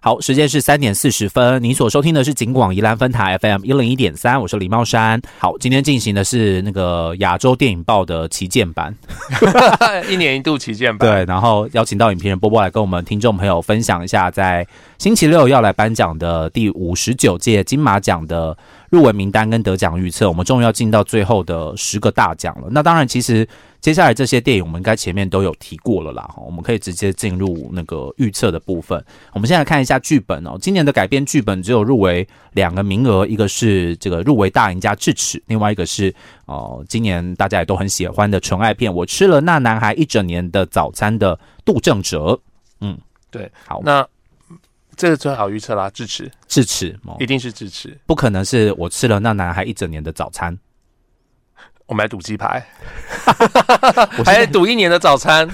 好，时间是三点四十分。您所收听的是景广宜兰分台 FM 一零一点三，我是李茂山。好，今天进行的是那个亚洲电影报的旗舰版，一年一度旗舰版。对，然后邀请到影评人波波来跟我们听众朋友分享一下，在星期六要来颁奖的第五十九届金马奖的入围名单跟得奖预测。我们终于要进到最后的十个大奖了。那当然，其实。接下来这些电影我们应该前面都有提过了啦，哈，我们可以直接进入那个预测的部分。我们现在看一下剧本哦，今年的改编剧本只有入围两个名额，一个是这个入围大赢家智齿，另外一个是哦，今年大家也都很喜欢的纯爱片《我吃了那男孩一整年的早餐》的杜正哲。嗯，对，好，那这个最好预测啦，智齿，智齿，一定是智齿，不可能是我吃了那男孩一整年的早餐。我们来赌鸡排，我还赌一年的早餐，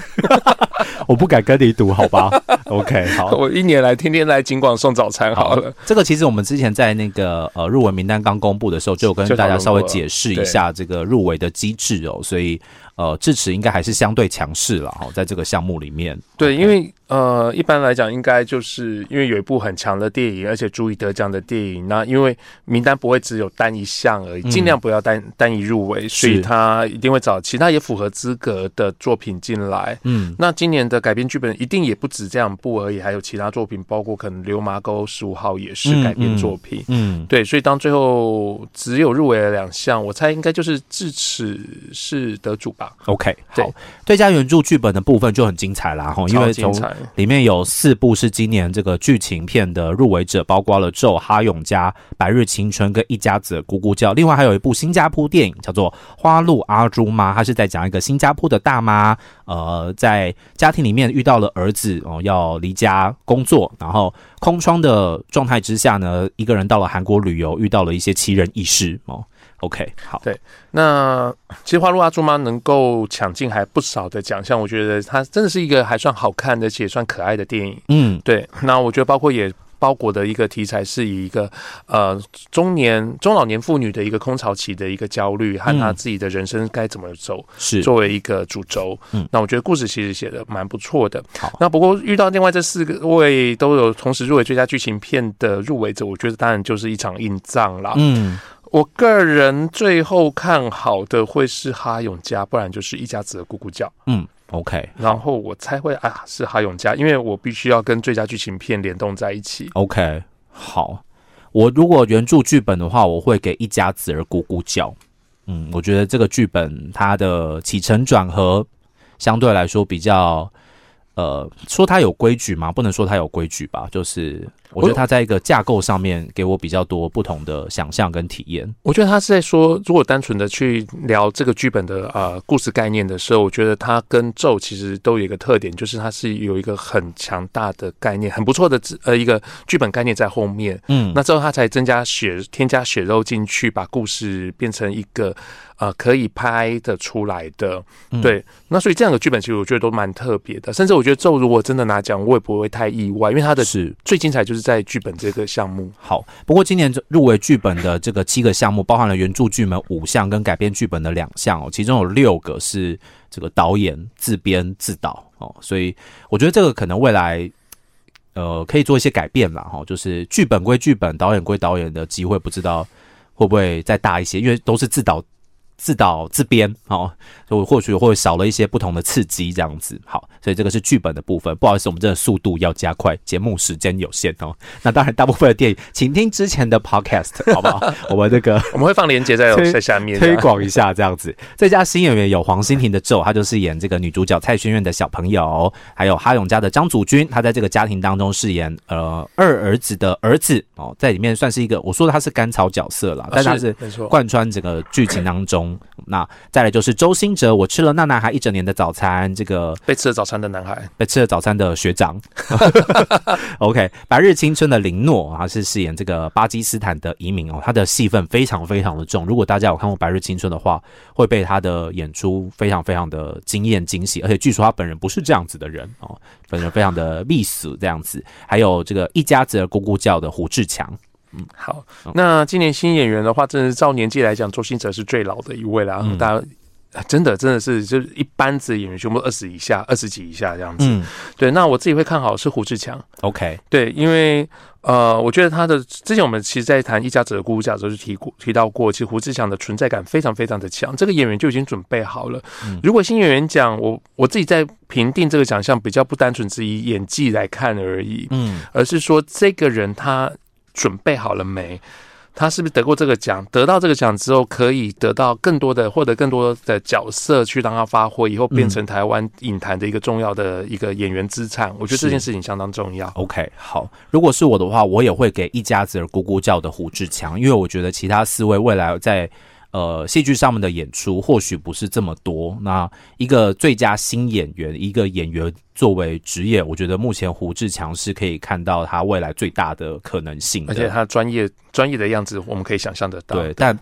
我不敢跟你赌，好吧？OK，好，我一年来天天来金广送早餐好了。这个其实我们之前在那个呃入围名单刚公布的时候，就有跟大家稍微解释一下这个入围的机制哦，所以。呃，智齿应该还是相对强势了哈，在这个项目里面。对，因为呃，一般来讲，应该就是因为有一部很强的电影，而且足以得奖的电影，那因为名单不会只有单一项而已，尽量不要单单一入围，所以他一定会找其他也符合资格的作品进来。嗯，那今年的改编剧本一定也不止这两部而已，还有其他作品，包括可能《流麻沟十五号》也是改编作品。嗯，对，所以当最后只有入围了两项，我猜应该就是智齿是得主吧。OK，好，最佳原著剧本的部分就很精彩啦，哈，因为从里面有四部是今年这个剧情片的入围者，包括了《咒》、《哈永家》、《白日青春》跟《一家子咕咕叫》，另外还有一部新加坡电影叫做《花路阿朱妈》，它是在讲一个新加坡的大妈，呃，在家庭里面遇到了儿子哦，要离家工作，然后空窗的状态之下呢，一个人到了韩国旅游，遇到了一些奇人异事哦。OK，好，对，那其实《花路阿朱妈》能够抢进还不少的奖项，我觉得它真的是一个还算好看的且算可爱的电影。嗯，对，那我觉得包括也包裹的一个题材是以一个呃中年中老年妇女的一个空巢期的一个焦虑和她自己的人生该怎么走，是作为一个主轴。嗯，那我觉得故事其实写的蛮不错的。好，那不过遇到另外这四个位都有同时入围最佳剧情片的入围者，我觉得当然就是一场硬仗啦。嗯。我个人最后看好的会是哈永家，不然就是一家子的咕咕叫。嗯，OK。然后我猜会啊是哈永家，因为我必须要跟最佳剧情片联动在一起。OK，好。我如果原著剧本的话，我会给一家子儿咕咕叫。嗯，我觉得这个剧本它的起承转合相对来说比较，呃，说它有规矩吗？不能说它有规矩吧，就是。我觉得他在一个架构上面给我比较多不同的想象跟体验。我觉得他是在说，如果单纯的去聊这个剧本的呃故事概念的时候，我觉得他跟咒其实都有一个特点，就是它是有一个很强大的概念，很不错的呃一个剧本概念在后面。嗯，那之后他才增加血添加血肉进去，把故事变成一个呃可以拍的出来的。对，那所以这样的剧本其实我觉得都蛮特别的，甚至我觉得咒如果真的拿奖，我也不会太意外，因为他的是最精彩就是。在剧本这个项目，好。不过今年入围剧本的这个七个项目，包含了原著剧本五项跟改编剧本的两项哦，其中有六个是这个导演自编自导哦，所以我觉得这个可能未来呃可以做一些改变啦哈，就是剧本归剧本，导演归导演的机会，不知道会不会再大一些，因为都是自导。自导自编哦，就或许会少了一些不同的刺激，这样子好，所以这个是剧本的部分。不好意思，我们真的速度要加快，节目时间有限哦。那当然，大部分的电影，请听之前的 podcast 好不好？我们这个我们会放链接在在下面推广一下，这样子。这家新演员有黄心婷的咒，她就是演这个女主角蔡轩院的小朋友；还有哈永家的张祖君，他在这个家庭当中饰演呃二儿子的儿子哦，在里面算是一个我说的他是甘草角色了，但他是贯穿整个剧情当中。那再来就是周星哲，我吃了那男孩一整年的早餐。这个被吃了早餐的男孩，被吃了早餐的学长。OK，白日青春的林诺啊，是饰演这个巴基斯坦的移民哦，他的戏份非常非常的重。如果大家有看过白日青春的话，会被他的演出非常非常的惊艳惊喜。而且据说他本人不是这样子的人哦，本人非常的密死这样子。还有这个一家子的咕咕叫的胡志强。嗯，好。那今年新演员的话，真的是照年纪来讲，周星哲是最老的一位了。大家真的真的是就是一班子演员全部二十以下、二十几以下这样子。嗯对，那我自己会看好是胡志强。，OK，对，因为呃，我觉得他的之前我们其实，在谈一家子的姑姑家的时候就提过提到过，其实胡志强的存在感非常非常的强，这个演员就已经准备好了。嗯如果新演员奖，我我自己在评定这个奖项，比较不单纯只以演技来看而已，嗯而是说这个人他准备好了没？他是不是得过这个奖？得到这个奖之后，可以得到更多的获得更多的角色去让他发挥，以后变成台湾影坛的一个重要的一个演员资产。我觉得这件事情相当重要。OK，好。如果是我的话，我也会给一家子儿咕咕叫的胡志强，因为我觉得其他四位未来在呃戏剧上面的演出或许不是这么多。那一个最佳新演员，一个演员作为职业，我觉得目前胡志强是可以看到他未来最大的可能性的。而且他专业专业的样子，我们可以想象得到。对，但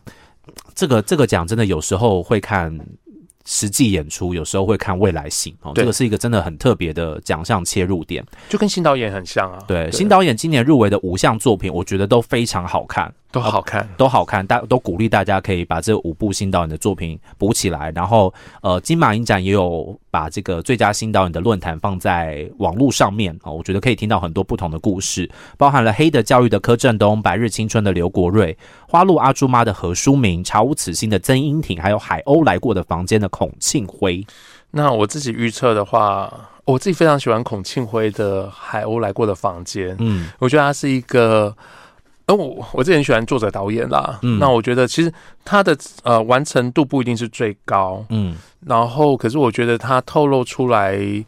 这个这个奖真的有时候会看实际演出，有时候会看未来性哦。这个是一个真的很特别的奖项切入点。就跟新导演很像啊。对，新导演今年入围的五项作品，我觉得都非常好看。都好看。都好看，大都鼓励大家可以把这五部新导演的作品补起来。然后，呃，金马影展也有把这个最佳新导演的论坛放在网络上面哦，我觉得可以听到很多不同的故事，包含了《黑的教育》的柯震东、《白日青春》的刘国瑞、《花路阿朱妈》的何书明、《查无此心》的曾荫庭，还有《海鸥来过的房间》的孔庆辉。那我自己预测的话，我自己非常喜欢孔庆辉的《海鸥来过的房间》。嗯我觉得他是一个，呃，我我自己很喜欢作者导演啦。嗯那我觉得其实他的呃完成度不一定是最高，嗯然后可是我觉得他透露出来。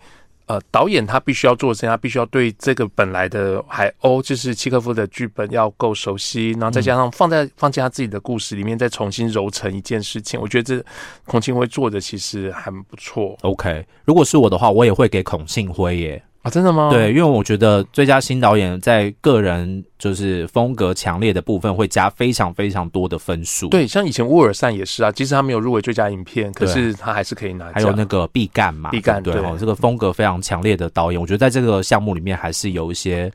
呃，导演他必须要做的事情，他必须要对这个本来的海鸥，就是契诃夫的剧本要够熟悉，然后再加上放在放进他自己的故事里面，再重新揉成一件事情。我觉得这孔庆辉做的其实还不错，OK，如果是我的话，我也会给孔庆辉耶。啊，真的吗？对，因为我觉得最佳新导演在个人就是风格强烈的部分会加非常非常多的分数。，对，像以前乌尔善也是啊，即使他没有入围最佳影片，可是他还是可以拿。还有那个毕赣嘛，毕赣对这个风格非常强烈的导演，我觉得在这个项目里面还是有一些。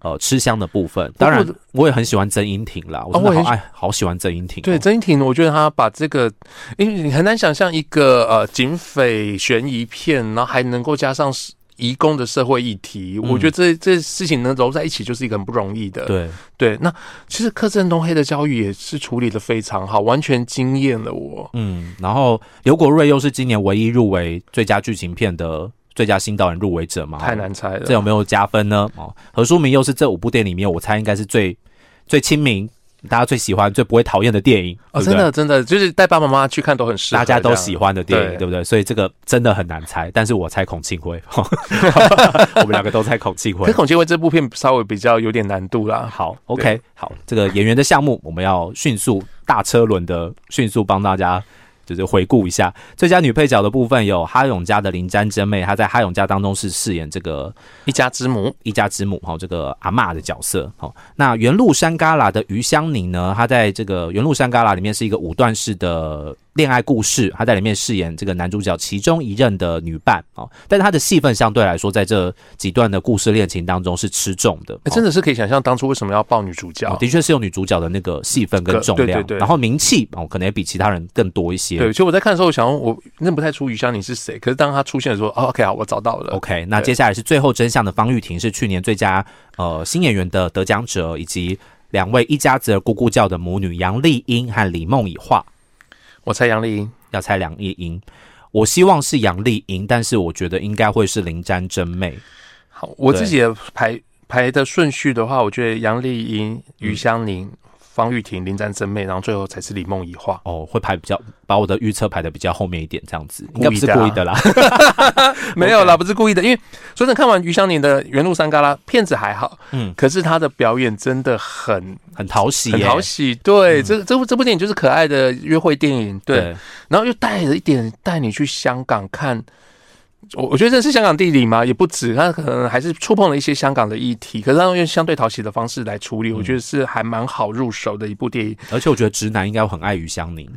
呃，吃香的部分，当然我也很喜欢曾荫庭啦，我真的好爱、好喜欢曾荫庭哦、对曾荫庭，我觉得他把这个，因为你很难想象一个呃警匪悬疑片，然后还能够加上移工的社会议题，嗯我觉得这这事情能揉在一起就是一个很不容易的。对，对，那其实柯震东黑的教育也是处理的非常好，完全惊艳了我。嗯，然后刘国瑞又是今年唯一入围最佳剧情片的最佳新导演入围者嘛，太难猜了，这有没有加分呢？哦，何书明又是这五部电影里面，我猜应该是最最亲民、大家最喜欢、最不会讨厌的电影哦，真的真的就是带爸爸妈妈去看都很适合，大家都喜欢的电影，对对不对？所以这个真的很难猜，但是我猜孔庆辉，我们两个都猜孔庆辉可。孔庆辉这部片稍微比较有点难度啦。好，OK，好，这个演员的项目我们要迅速大车轮的迅速帮大家。就是回顾一下最佳女配角的部分，有哈永家的林詹真妹，她在哈永家当中是饰演这个一家之母，一家之母哈，这个阿嬷的角色哈。那原路山旮旯的余香凝呢，她在这个原路山旮旯里面是一个五段式的恋爱故事，她在里面饰演这个男主角其中一任的女伴哦，但是她的戏份相对来说，在这几段的故事恋情当中是吃重的，欸真的。是可以想象当初为什么要抱女主角。哦的确是有女主角的那个戏份跟重量，对对对然后名气哦，可能也比其他人更多一些。对，其实我在看的时候，我想我认不太出余香凝是谁，可是当她出现的时候，哦，OK 啊，我找到了。OK，那接下来是最后真相的方玉婷，是去年最佳呃新演员的得奖者，以及两位一家子的咕咕叫的母女杨丽英和李梦以画。我猜杨丽英，要猜杨丽英，我希望是杨丽英，但是我觉得应该会是林詹真妹。好，我自己的排排的顺序的话，我觉得杨丽英、于香凝、方玉婷、林詹真妹，然后最后才是李梦怡画。哦，会排比较把我的预测排的比较后面一点，这样子应该不是故意的啦。没有啦，不是故意的，因为说真的，看完余香凝的《原路山旮旯》片子还好，嗯，可是她的表演真的很很讨喜耶，很讨喜。对，嗯这这部这部电影就是可爱的约会电影，对，然后又带了一点带你去香港看。我我觉得这是香港地理嘛，也不止，他可能还是触碰了一些香港的议题，可是他用相对讨喜的方式来处理，我觉得是还蛮好入手的一部电影。而且我觉得直男应该会很爱余香凝，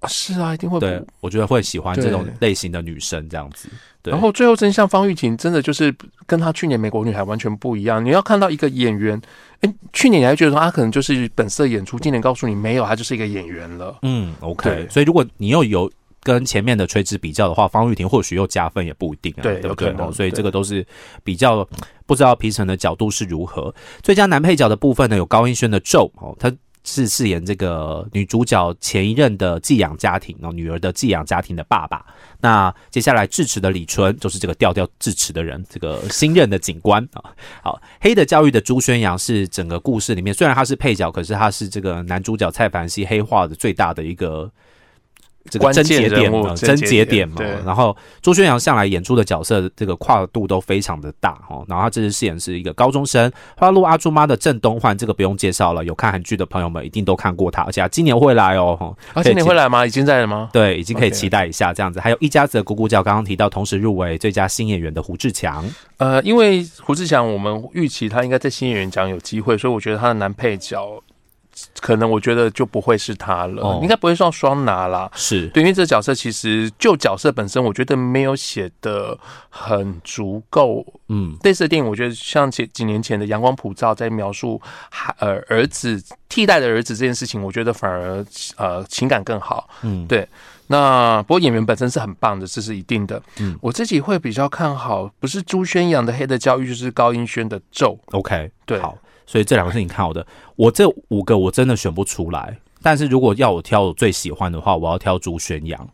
啊是啊，一定会对我觉得会喜欢这种对类型的女生这样子。对然后最后真相方玉婷真的就是跟她去年美国女孩完全不一样。你要看到一个演员，哎，去年你还觉得说她可能就是本色演出，今年告诉你没有，她就是一个演员了。嗯，OK。所以如果你又有跟前面的垂直比较的话，方玉婷或许又加分也不一定啊，对对不对？哦所以这个都是比较不知道评审的角度是如何。最佳男配角的部分呢，有高英轩的咒哦，他是饰演这个女主角前一任的寄养家庭哦，女儿的寄养家庭的爸爸。那接下来智齿的李纯就是这个调调智齿的人，这个新任的警官啊。好，黑的教育的朱宣阳是整个故事里面虽然他是配角，可是他是这个男主角蔡凡熙黑化的最大的一个。这个关键症结点嘛，症症结点嘛，然后朱宣阳向来演出的角色，这个跨度都非常的大哦。然后他这次饰演是一个高中生，花路阿朱妈的郑东焕，这个不用介绍了，有看韩剧的朋友们一定都看过他，而且他今年会来哦。哦啊，今年会来吗？已经在了吗？对，已经可以期待一下这样子。还有一家子的咕咕叫，刚刚提到，同时入围最佳新演员的胡志强。呃，因为胡志强，我们预期他应该在新演员奖有机会，所以我觉得他的男配角可能我觉得就不会是他了，哦应该不会算双拿啦。是，对，因为这个角色其实就角色本身，我觉得没有写的很足够。嗯，类似的电影，我觉得像几几年前的《阳光普照》在描述孩呃儿子替代的儿子这件事情，我觉得反而呃情感更好。嗯，对那不过演员本身是很棒的，这是一定的。嗯我自己会比较看好，不是朱宣阳的《黑的教育》，就是高英轩的《咒》。OK，对好，所以这两个是你看好的。我这五个我真的选不出来，但是如果要我挑我最喜欢的话，我要挑朱宣阳。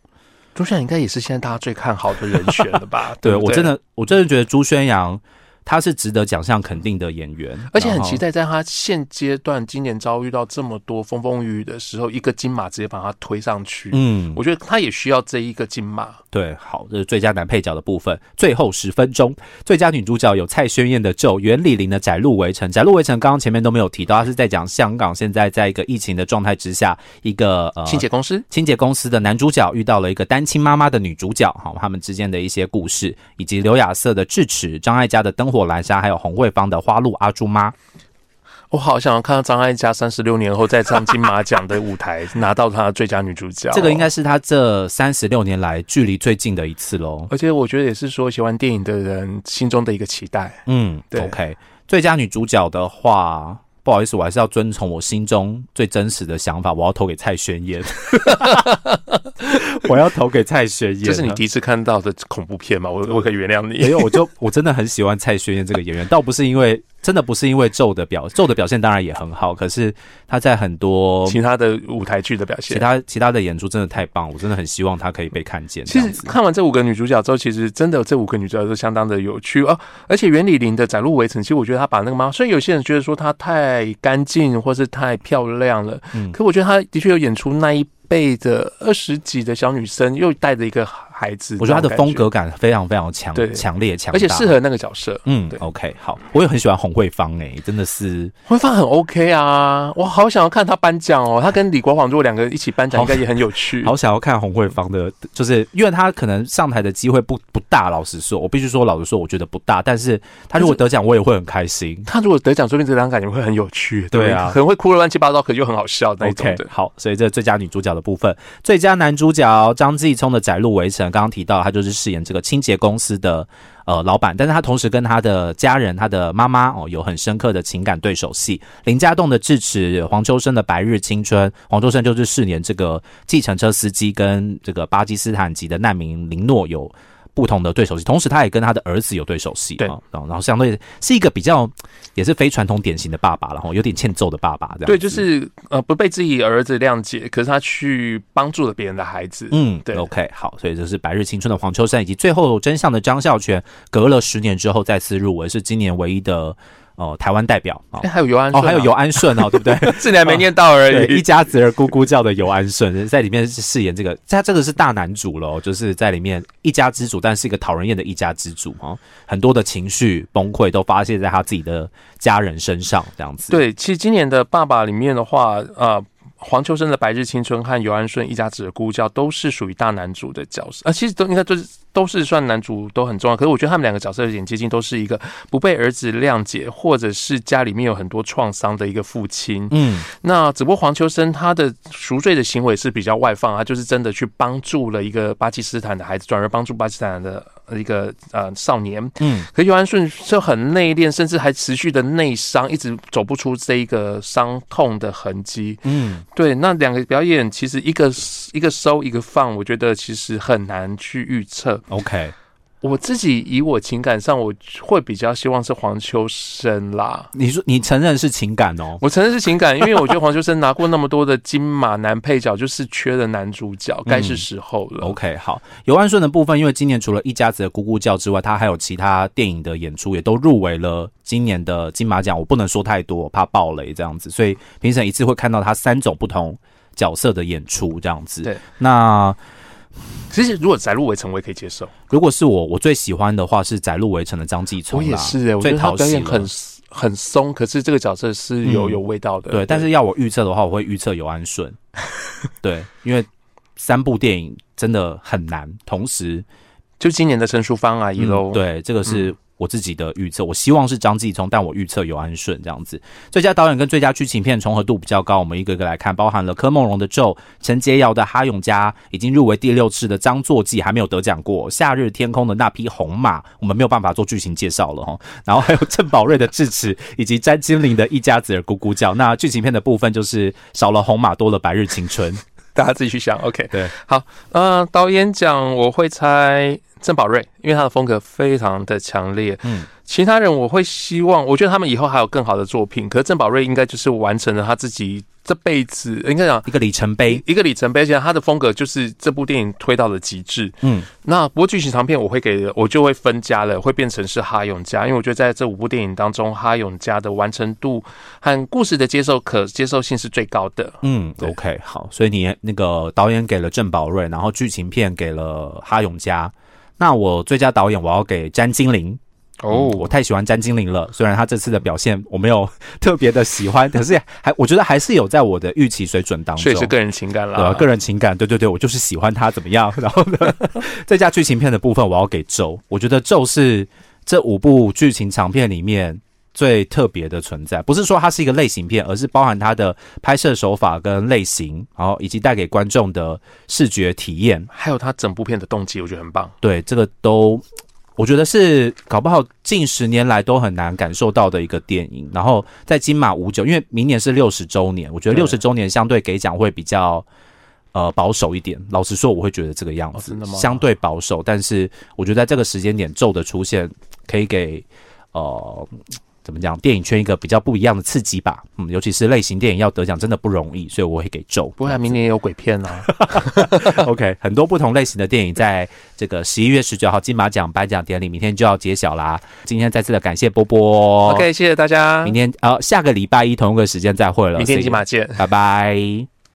朱宣阳应该也是现在大家最看好的人选了吧？对不我真的，我真的觉得朱宣阳他是值得奖项肯定的演员，而且很期。待，在他现阶段今年遭遇到这么多风风雨雨的时候，一个金马直接把他推上去。嗯，我觉得他也需要这一个金马。对，好，这是最佳男配角的部分。最后十分钟，最佳女主角有蔡轩燕的《咒》，袁李玲的《窄路围城》。窄路围城刚刚前面都没有提到，他是在讲香港现在在一个疫情的状态之下，一个呃清洁公司，清洁公司的男主角遇到了一个单亲妈妈的女主角，好，他们之间的一些故事，以及刘亚瑟的智齿、张艾嘉的灯火阑珊，还有红慧芳的花路阿朱妈。我好想要看到张艾嘉三十六年后再上金马奖的舞台拿到她的最佳女主角。这个应该是她这三十六年来距离最近的一次喽。而且我觉得也是说喜欢电影的人心中的一个期待。嗯，对，OK。最佳女主角的话，不好意思，我还是要遵从我心中最真实的想法，我要投给蔡轩燕。我要投给蔡轩燕。这是你第一次看到的恐怖片吗？我我可以原谅你没。有，我就我真的很喜欢蔡轩燕这个演员，倒不是因为真的不是因为咒的表咒的表现当然也很好，可是他在很多其他的舞台剧的表现。其他其他的演出真的太棒，我真的很希望他可以被看见。其实看完这五个女主角之后，其实真的这五个女主角都相当的有趣哦。而且袁李玲的《窄路围城》，其实我觉得她把那个妈，虽然有些人觉得说她太干净或是太漂亮了，嗯可我觉得她的确有演出那一辈的二十几的小女生，又带着一个孩子，我觉得他的风格感非常非常强对强烈强大，而且适合那个角色。嗯，OK，好，我也很喜欢洪慧芳诶、真的是慧芳很 OK 啊，我好想要看她颁奖哦。她跟李国煌如果两个人一起颁奖，应该也很有趣。好想要看洪慧芳的，就是因为他可能上台的机会不不大，老实说，我必须说老实说，我觉得不大。但是他如果得奖，我也会很开心。他如果得奖，说不定这张感觉会很有趣，不对啊可能会哭的乱七八糟，可就很好笑那一种的。好，所以这最佳女主角的部分，最佳男主角张继聪的《窄路围城》，刚刚提到他就是饰演这个清洁公司的呃老板，但是他同时跟他的家人、他的妈妈哦有很深刻的情感对手戏。林家栋的智齿，黄秋生的白日青春，黄秋生就是饰演这个计程车司机跟这个巴基斯坦籍的难民林诺有。不同的对手戏，同时他也跟他的儿子有对手戏，对啊然后然后相对是一个比较也是非传统典型的爸爸，然后有点欠揍的爸爸这样。对，就是呃不被自己儿子谅解，可是他去帮助了别人的孩子。嗯，对，OK，好，所以这是《白日青春》的黄秋生，以及最后真相的张孝全，隔了十年之后再次入围，是今年唯一的呃台湾代表啊哎、。还有尤安哦，还有尤安顺哦，对不对？是你还没念到而已，一。家子儿咕咕叫的尤安顺在里面饰演这个，他这个是大男主喽，就是在里面一家之主，但是一个讨人厌的一家之主哦，很多的情绪崩溃都发泄在他自己的家人身上，这样子。，对，其实今年的爸爸里面的话，呃。黄秋生的《白日青春》和尤安顺一家子的孤教都是属于大男主的角色，啊、其实都应该都是都是算男主都很重要。可是我觉得他们两个角色有点接近，都是一个不被儿子谅解，或者是家里面有很多创伤的一个父亲。嗯，那只不过黄秋生他的赎罪的行为是比较外放，他就是真的去帮助了一个巴基斯坦的孩子，转而帮助巴基斯坦的一个呃少年，嗯，可尤安顺就很内敛，甚至还持续的内伤，一直走不出这一个伤痛的痕迹。嗯，对，那两个表演其实一个一个收一个放，我觉得其实很难去预测。OK，我自己以我情感上，我会比较希望是黄秋生啦。你说你承认是情感哦？我承认是情感，因为我觉得黄秋生拿过那么多的金马男配角，就是缺了男主角，该是时候了。OK，好，尤安顺的部分，因为今年除了一家子的咕咕叫之外，他还有其他电影的演出，也都入围了今年的金马奖。我不能说太多，我怕爆雷这样子，所以评审一次会看到他三种不同角色的演出这样子。对，那其实如果窄入围城，我也可以接受。如果是我，我最喜欢的话是窄入围城的张继聪我啦，也是哎、我觉得他表演很很松，可是这个角色是有、嗯有味道的。对，但是要我预测的话，我会预测尤安顺。对，因为三部电影真的很难同时就今年的陈淑芳阿姨喽、嗯，对，这个是我自己的预测。我希望是张继聪，但我预测有安顺这样子。最佳导演跟最佳剧情片重合度比较高，我们一个一个来看，包含了柯梦荣的《咒》、陈洁瑶的《哈永家》，已经入围第六次的张作骥还没有得奖过，《夏日天空》的那匹红马，我们没有办法做剧情介绍了哈。然后还有郑宝瑞的《智齿》，以及詹金玲的《一家子儿咕咕叫》。那剧情片的部分就是少了红马，多了白日青春。大家自己去想。OK，对，好，呃，导演奖我会猜郑宝瑞，因为他的风格非常的强烈。嗯，其他人我会希望，我觉得他们以后还有更好的作品，可是郑宝瑞应该就是完成了他自己这辈子应该讲。一个里程碑。一个里程碑，而且他的风格就是这部电影推到了极致。嗯，那不过剧情长片我会给，我就会分家了，会变成是哈永家，因为我觉得在这五部电影当中，哈永家的完成度和故事的接受可接受性是最高的。嗯，OK，好，所以你那个导演给了郑宝瑞，然后剧情片给了哈永嘉，那我最佳导演我要给詹金玲。哦嗯我太喜欢詹金玲了，虽然她这次的表现我没有特别的喜欢，可是还我觉得还是有在我的预期水准当中。所以是个人情感啦。对啊，个人情感，对对对，我就是喜欢她怎么样。然后呢，再加剧情片的部分，我要给咒。我觉得咒是这五部剧情长片里面最特别的存在，不是说它是一个类型片，而是包含它的拍摄手法跟类型，然后以及带给观众的视觉体验。还有它整部片的动机，我觉得很棒。对，这个都我觉得是搞不好近十年来都很难感受到的一个电影。然后在金马五九，因为明年是六十周年，我觉得六十周年相对给奖会比较呃保守一点。老实说，我会觉得这个样子、相对保守，但是我觉得在这个时间点，咒的出现可以给呃。怎么讲？电影圈一个比较不一样的刺激吧，嗯，尤其是类型电影要得奖真的不容易，所以我会给咒。不会啊，明年也有鬼片啊。OK，很多不同类型的电影在这个十一月十九号金马奖颁奖典礼，明天就要揭晓啦。今天再次的感谢波波 OK，谢谢大家，明天呃下个礼拜一同一个时间再会了，明天金马见。拜拜。